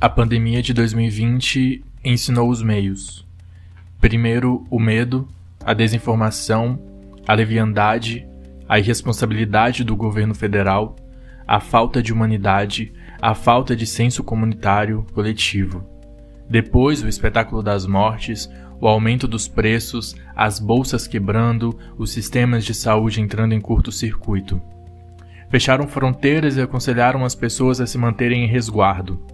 A pandemia de 2020 ensinou os meios. Primeiro, o medo, a desinformação, a leviandade, a irresponsabilidade do governo federal, a falta de humanidade, a falta de senso comunitário coletivo. Depois, o espetáculo das mortes, o aumento dos preços, as bolsas quebrando, os sistemas de saúde entrando em curto-circuito. Fecharam fronteiras e aconselharam as pessoas a se manterem em resguardo.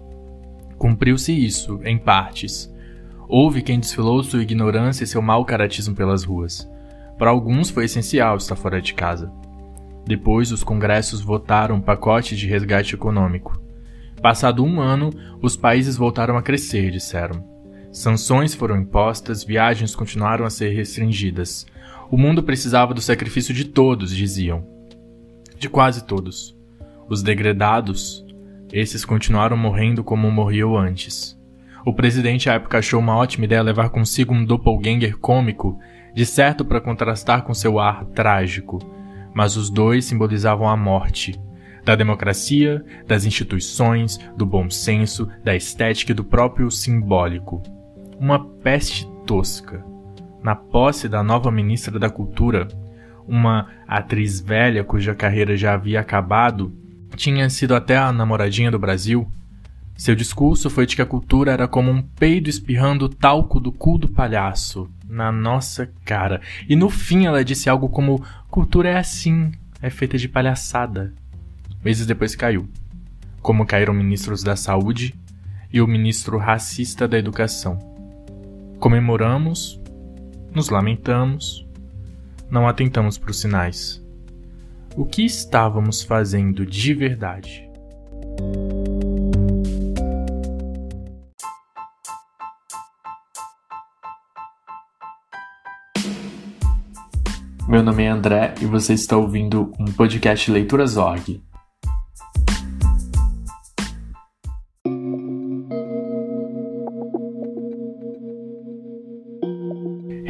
Cumpriu-se isso, em partes. Houve quem desfilou sua ignorância e seu mau caratismo pelas ruas. Para alguns foi essencial estar fora de casa. Depois, os congressos votaram um pacote de resgate econômico. Passado um ano, os países voltaram a crescer, disseram. Sanções foram impostas, viagens continuaram a ser restringidas. O mundo precisava do sacrifício de todos, diziam. De quase todos. Os degredados, esses continuaram morrendo como morriam antes. O presidente à época achou uma ótima ideia levar consigo um doppelganger cômico, de certo para contrastar com seu ar trágico, mas os dois simbolizavam a morte. Da democracia, das instituições, do bom senso, da estética e do próprio simbólico. Uma peste tosca. Na posse da nova ministra da Cultura, uma atriz velha cuja carreira já havia acabado, tinha sido até a namoradinha do Brasil. Seu discurso foi de que a cultura era como um peido espirrando talco do cu do palhaço na nossa cara. E no fim ela disse algo como: cultura é assim, é feita de palhaçada. Meses depois caiu. Como caíram ministros da saúde e o ministro racista da educação. Comemoramos, nos lamentamos, não atentamos para os sinais o que estávamos fazendo de verdade. Meu nome é André e você está ouvindo um podcast Leituras Org.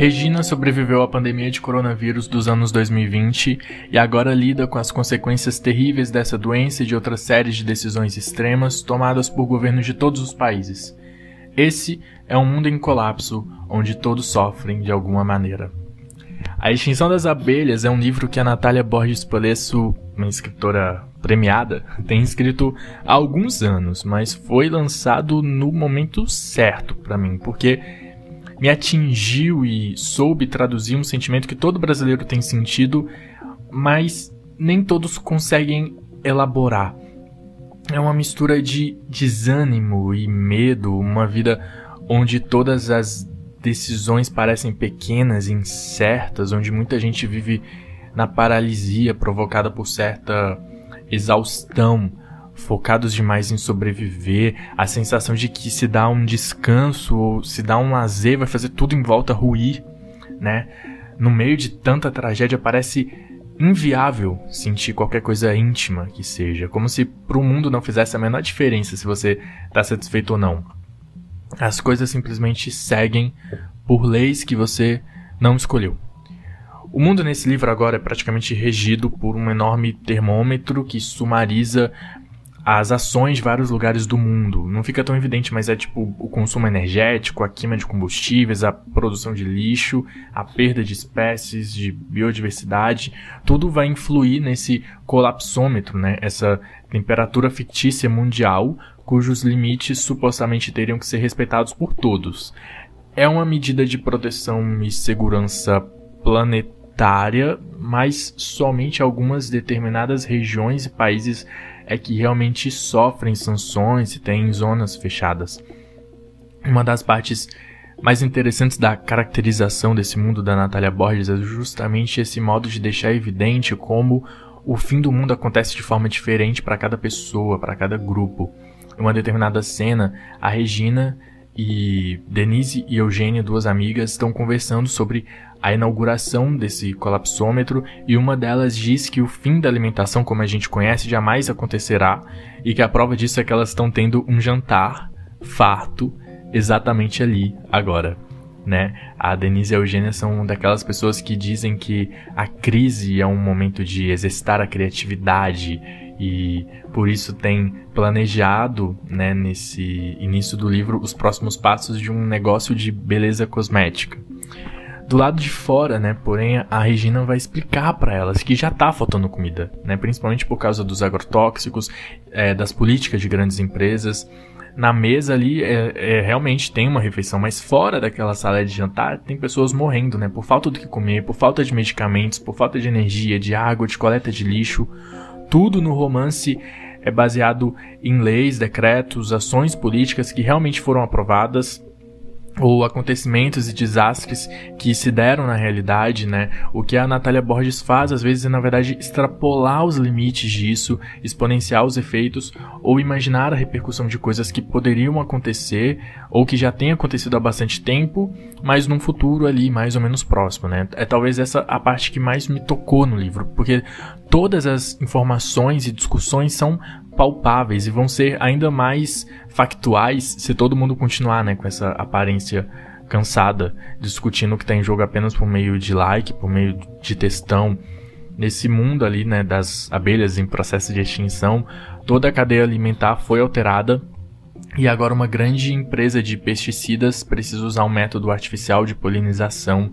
Regina sobreviveu à pandemia de coronavírus dos anos 2020 e agora lida com as consequências terríveis dessa doença e de outras séries de decisões extremas tomadas por governos de todos os países. Esse é um mundo em colapso, onde todos sofrem de alguma maneira. A Extinção das Abelhas é um livro que a Natália Borges Polesso, uma escritora premiada, tem escrito há alguns anos, mas foi lançado no momento certo para mim, porque me atingiu e soube traduzir um sentimento que todo brasileiro tem sentido, mas nem todos conseguem elaborar. É uma mistura de desânimo e medo, uma vida onde todas as decisões parecem pequenas incertas, onde muita gente vive na paralisia provocada por certa exaustão, focados demais em sobreviver, a sensação de que se dá um descanso ou se dá um lazer vai fazer tudo em volta ruir, né? No meio de tanta tragédia parece inviável sentir qualquer coisa íntima que seja, como se para o mundo não fizesse a menor diferença se você está satisfeito ou não. As coisas simplesmente seguem por leis que você não escolheu. O mundo nesse livro agora é praticamente regido por um enorme termômetro que sumariza as ações de vários lugares do mundo. Não fica tão evidente, mas é tipo o consumo energético, a queima de combustíveis, a produção de lixo, a perda de espécies, de biodiversidade. Tudo vai influir nesse colapsômetro, né? Essa temperatura fictícia mundial, cujos limites supostamente teriam que ser respeitados por todos. É uma medida de proteção e segurança planetária, mas somente algumas determinadas regiões e países é que realmente sofrem sanções e têm zonas fechadas. Uma das partes mais interessantes da caracterização desse mundo da Natália Borges é justamente esse modo de deixar evidente como o fim do mundo acontece de forma diferente para cada pessoa, para cada grupo. Em uma determinada cena, a Regina e Denise e Eugênia, duas amigas, estão conversando sobre a inauguração desse colapsômetro e uma delas diz que o fim da alimentação como a gente conhece jamais acontecerá e que a prova disso é que elas estão tendo um jantar farto exatamente ali agora. Né? A Denise e a Eugênia são daquelas pessoas que dizem que a crise é um momento de exercitar a criatividade e por isso tem planejado, né, nesse início do livro, os próximos passos de um negócio de beleza cosmética. Do lado de fora, né, porém, a Regina vai explicar para elas que já tá faltando comida, né, principalmente por causa dos agrotóxicos, é, das políticas de grandes empresas. Na mesa ali, é, é, realmente tem uma refeição, mas fora daquela sala de jantar, tem pessoas morrendo, né, por falta do que comer, por falta de medicamentos, por falta de energia, de água, de coleta de lixo. Tudo no romance é baseado em leis, decretos, ações políticas que realmente foram aprovadas ou acontecimentos e desastres que se deram na realidade, né? O que a Natália Borges faz às vezes é na verdade extrapolar os limites disso, exponenciar os efeitos ou imaginar a repercussão de coisas que poderiam acontecer ou que já têm acontecido há bastante tempo, mas num futuro ali mais ou menos próximo, né? É talvez essa a parte que mais me tocou no livro, porque todas as informações e discussões são palpáveis e vão ser ainda mais factuais se todo mundo continuar né, com essa aparência cansada, discutindo o que está em jogo apenas por meio de like, por meio de textão. Nesse mundo ali, né, das abelhas em processo de extinção, toda a cadeia alimentar foi alterada e agora uma grande empresa de pesticidas precisa usar um método artificial de polinização.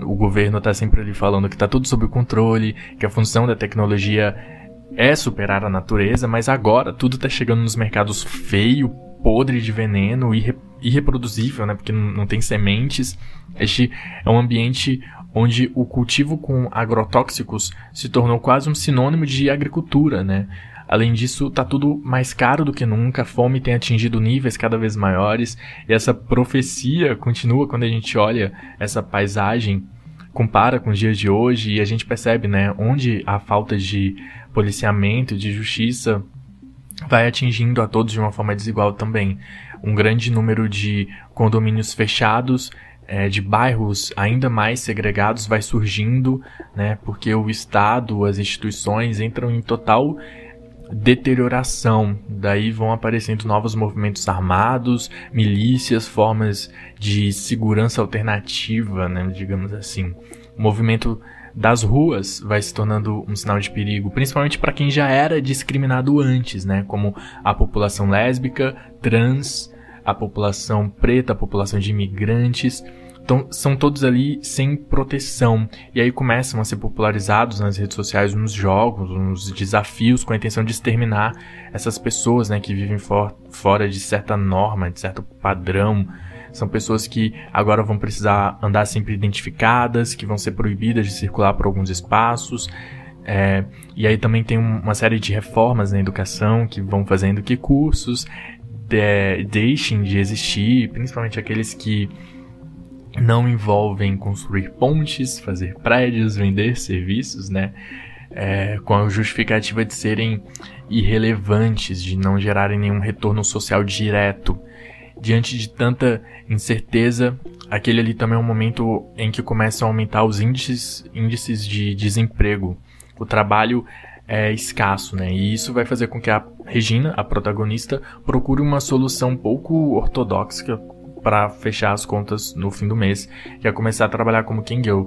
O governo está sempre ali falando que está tudo sob controle, que a função da tecnologia é superar a natureza, mas agora tudo está chegando nos mercados feio, podre de veneno, irre irreproduzível, né? Porque não tem sementes. Este é um ambiente onde o cultivo com agrotóxicos se tornou quase um sinônimo de agricultura, né? Além disso, tá tudo mais caro do que nunca, a fome tem atingido níveis cada vez maiores, e essa profecia continua quando a gente olha essa paisagem, compara com os dias de hoje, e a gente percebe, né, onde a falta de policiamento, de justiça, vai atingindo a todos de uma forma desigual também. Um grande número de condomínios fechados, é, de bairros ainda mais segregados vai surgindo, né, porque o Estado, as instituições entram em total deterioração. Daí vão aparecendo novos movimentos armados, milícias, formas de segurança alternativa, né, digamos assim. O movimento das ruas vai se tornando um sinal de perigo, principalmente para quem já era discriminado antes, né? Como a população lésbica, trans, a população preta, a população de imigrantes. Então, são todos ali sem proteção. E aí começam a ser popularizados nas redes sociais uns jogos, uns desafios com a intenção de exterminar essas pessoas, né? Que vivem for fora de certa norma, de certo padrão são pessoas que agora vão precisar andar sempre identificadas, que vão ser proibidas de circular por alguns espaços. É, e aí também tem uma série de reformas na educação que vão fazendo que cursos de, deixem de existir, principalmente aqueles que não envolvem construir pontes, fazer prédios, vender serviços, né? É, com a justificativa de serem irrelevantes, de não gerarem nenhum retorno social direto diante de tanta incerteza, aquele ali também é um momento em que começam a aumentar os índices, índices de desemprego. O trabalho é escasso, né? E isso vai fazer com que a Regina, a protagonista, procure uma solução pouco ortodoxa para fechar as contas no fim do mês, que é começar a trabalhar como Girl.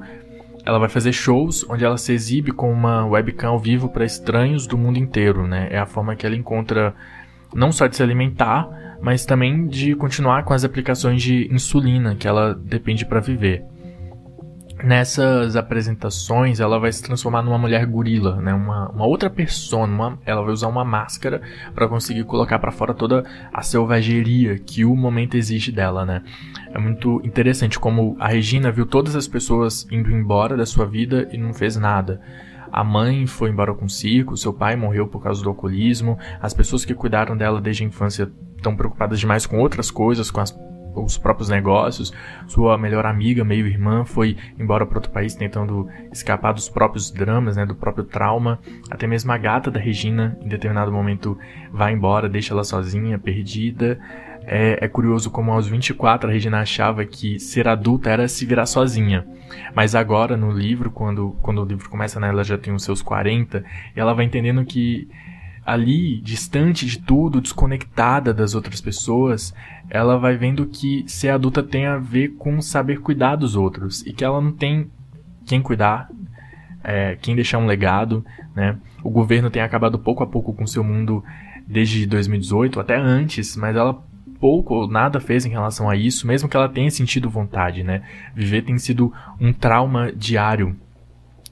Ela vai fazer shows onde ela se exibe com uma webcam ao vivo para estranhos do mundo inteiro, né? É a forma que ela encontra não só de se alimentar, mas também de continuar com as aplicações de insulina que ela depende para viver. Nessas apresentações, ela vai se transformar numa mulher gorila, né? uma, uma outra persona. Uma, ela vai usar uma máscara para conseguir colocar para fora toda a selvageria que o momento exige dela. Né? É muito interessante como a Regina viu todas as pessoas indo embora da sua vida e não fez nada. A mãe foi embora com circo, seu pai morreu por causa do alcoolismo, as pessoas que cuidaram dela desde a infância estão preocupadas demais com outras coisas, com as, os próprios negócios. Sua melhor amiga, meio irmã, foi embora para outro país tentando escapar dos próprios dramas, né, do próprio trauma. Até mesmo a gata da Regina, em determinado momento, vai embora, deixa ela sozinha, perdida. É, é, curioso como aos 24 a Regina achava que ser adulta era se virar sozinha. Mas agora no livro, quando, quando o livro começa, né, ela já tem os seus 40, e ela vai entendendo que ali, distante de tudo, desconectada das outras pessoas, ela vai vendo que ser adulta tem a ver com saber cuidar dos outros e que ela não tem quem cuidar, é, quem deixar um legado, né? o governo tem acabado pouco a pouco com seu mundo desde 2018, até antes, mas ela pouco ou nada fez em relação a isso, mesmo que ela tenha sentido vontade, né? Viver tem sido um trauma diário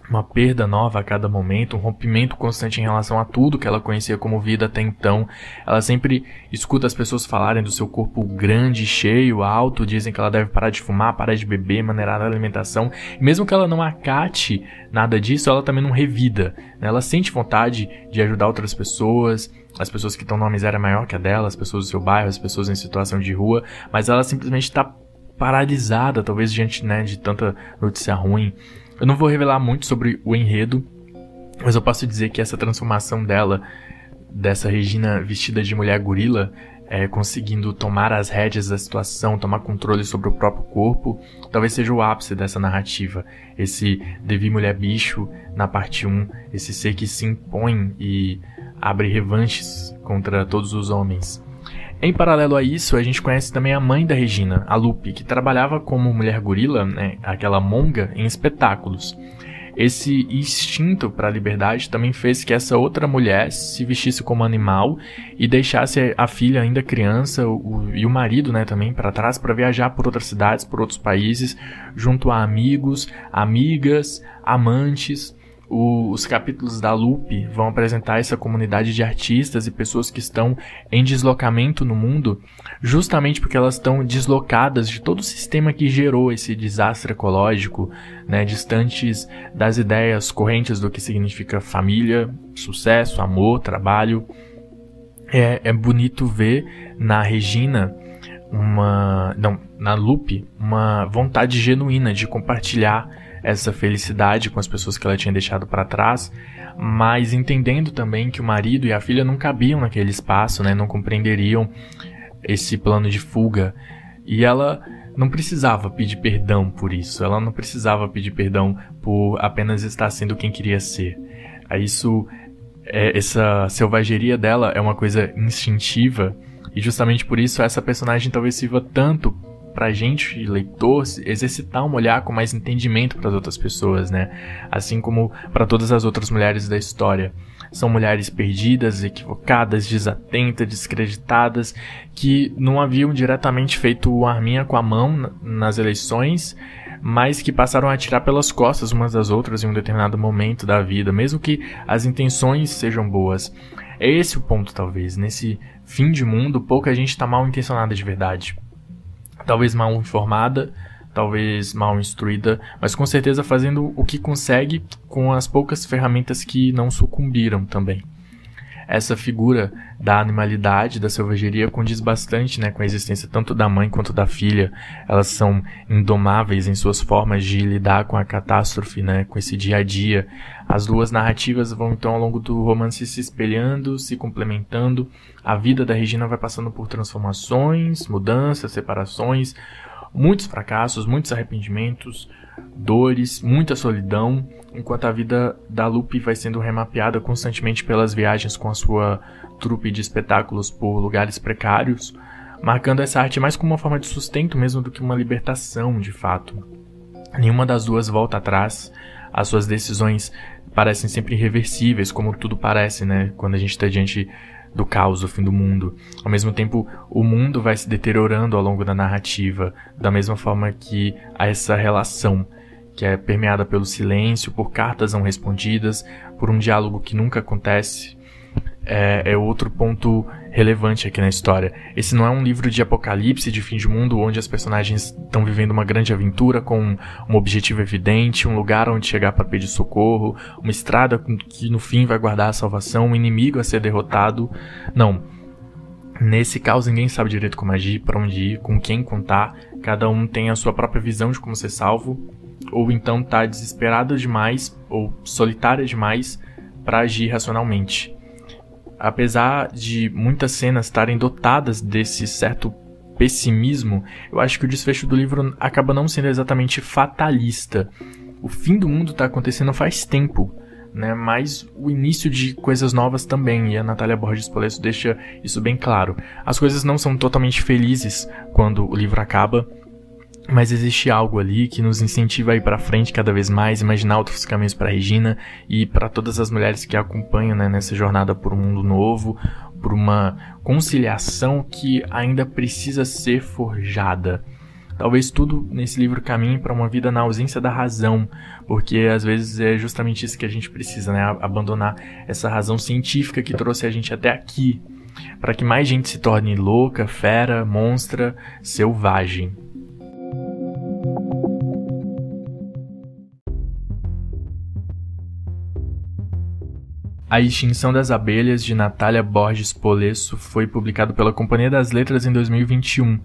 uma perda nova a cada momento, um rompimento constante em relação a tudo que ela conhecia como vida até então. Ela sempre escuta as pessoas falarem do seu corpo grande, cheio, alto, dizem que ela deve parar de fumar, parar de beber, maneirar a alimentação. E mesmo que ela não acate nada disso, ela também não revida. Né? Ela sente vontade de ajudar outras pessoas, as pessoas que estão numa miséria maior que a dela, as pessoas do seu bairro, as pessoas em situação de rua, mas ela simplesmente está paralisada, talvez diante né, de tanta notícia ruim. Eu não vou revelar muito sobre o enredo, mas eu posso dizer que essa transformação dela, dessa Regina vestida de mulher gorila, é, conseguindo tomar as rédeas da situação, tomar controle sobre o próprio corpo, talvez seja o ápice dessa narrativa. Esse Devi Mulher Bicho na parte 1, esse ser que se impõe e abre revanches contra todos os homens. Em paralelo a isso, a gente conhece também a mãe da Regina, a Lupe, que trabalhava como mulher gorila, né, aquela monga, em espetáculos. Esse instinto para a liberdade também fez que essa outra mulher se vestisse como animal e deixasse a filha ainda criança o, e o marido, né, também para trás para viajar por outras cidades, por outros países, junto a amigos, amigas, amantes o, os capítulos da Loop vão apresentar essa comunidade de artistas e pessoas que estão em deslocamento no mundo, justamente porque elas estão deslocadas de todo o sistema que gerou esse desastre ecológico, né, distantes das ideias correntes do que significa família, sucesso, amor, trabalho. É, é bonito ver na Regina uma, não, na Loop, uma vontade genuína de compartilhar essa felicidade com as pessoas que ela tinha deixado para trás, mas entendendo também que o marido e a filha não cabiam naquele espaço, né, não compreenderiam esse plano de fuga. E ela não precisava pedir perdão por isso, ela não precisava pedir perdão por apenas estar sendo quem queria ser. Isso, é, essa selvageria dela é uma coisa instintiva e justamente por isso essa personagem talvez sirva tanto pra gente, leitor, exercitar um olhar com mais entendimento para as outras pessoas, né? Assim como para todas as outras mulheres da história. São mulheres perdidas, equivocadas, desatentas, descreditadas, que não haviam diretamente feito arminha com a mão nas eleições, mas que passaram a atirar pelas costas umas das outras em um determinado momento da vida, mesmo que as intenções sejam boas. É esse o ponto, talvez. Nesse fim de mundo, pouca gente está mal intencionada de verdade talvez mal informada, talvez mal instruída, mas com certeza fazendo o que consegue com as poucas ferramentas que não sucumbiram também. Essa figura da animalidade, da selvageria, condiz bastante né, com a existência tanto da mãe quanto da filha. Elas são indomáveis em suas formas de lidar com a catástrofe, né, com esse dia a dia. As duas narrativas vão então ao longo do romance se espelhando, se complementando. A vida da Regina vai passando por transformações, mudanças, separações, muitos fracassos, muitos arrependimentos, dores, muita solidão, enquanto a vida da Lupe vai sendo remapeada constantemente pelas viagens com a sua trupe de espetáculos por lugares precários, marcando essa arte mais como uma forma de sustento mesmo do que uma libertação, de fato. Nenhuma das duas volta atrás, as suas decisões parecem sempre irreversíveis, como tudo parece, né, quando a gente está diante do caos, do fim do mundo. Ao mesmo tempo, o mundo vai se deteriorando ao longo da narrativa, da mesma forma que essa relação que é permeada pelo silêncio, por cartas não respondidas, por um diálogo que nunca acontece, é, é, outro ponto relevante aqui na história. Esse não é um livro de apocalipse, de fim de mundo, onde as personagens estão vivendo uma grande aventura com um objetivo evidente, um lugar onde chegar para pedir socorro, uma estrada que no fim vai guardar a salvação, um inimigo a ser derrotado. Não. Nesse caos, ninguém sabe direito como agir, para onde ir, com quem contar. Cada um tem a sua própria visão de como ser salvo ou então tá desesperada demais ou solitária demais para agir racionalmente. Apesar de muitas cenas estarem dotadas desse certo pessimismo, eu acho que o desfecho do livro acaba não sendo exatamente fatalista. O fim do mundo está acontecendo faz tempo, né? Mas o início de coisas novas também, e a Natália Borges Polesso deixa isso bem claro. As coisas não são totalmente felizes quando o livro acaba, mas existe algo ali que nos incentiva a ir para frente cada vez mais, imaginar outros caminhos para Regina e para todas as mulheres que a acompanham né, nessa jornada por um mundo novo, por uma conciliação que ainda precisa ser forjada. Talvez tudo nesse livro caminhe para uma vida na ausência da razão, porque às vezes é justamente isso que a gente precisa, né? Abandonar essa razão científica que trouxe a gente até aqui, para que mais gente se torne louca, fera, monstra, selvagem. A Extinção das Abelhas, de Natália Borges Polesso, foi publicado pela Companhia das Letras em 2021.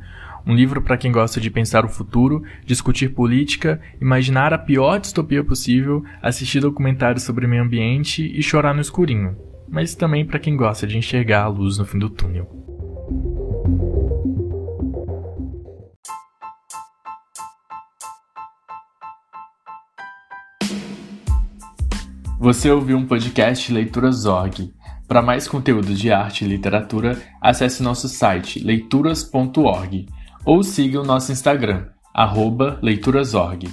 Um livro para quem gosta de pensar o futuro, discutir política, imaginar a pior distopia possível, assistir documentários sobre meio ambiente e chorar no escurinho. Mas também para quem gosta de enxergar a luz no fim do túnel. Você ouviu um podcast Leituras Org. Para mais conteúdo de arte e literatura, acesse nosso site leituras.org ou siga o nosso Instagram, leiturasorg.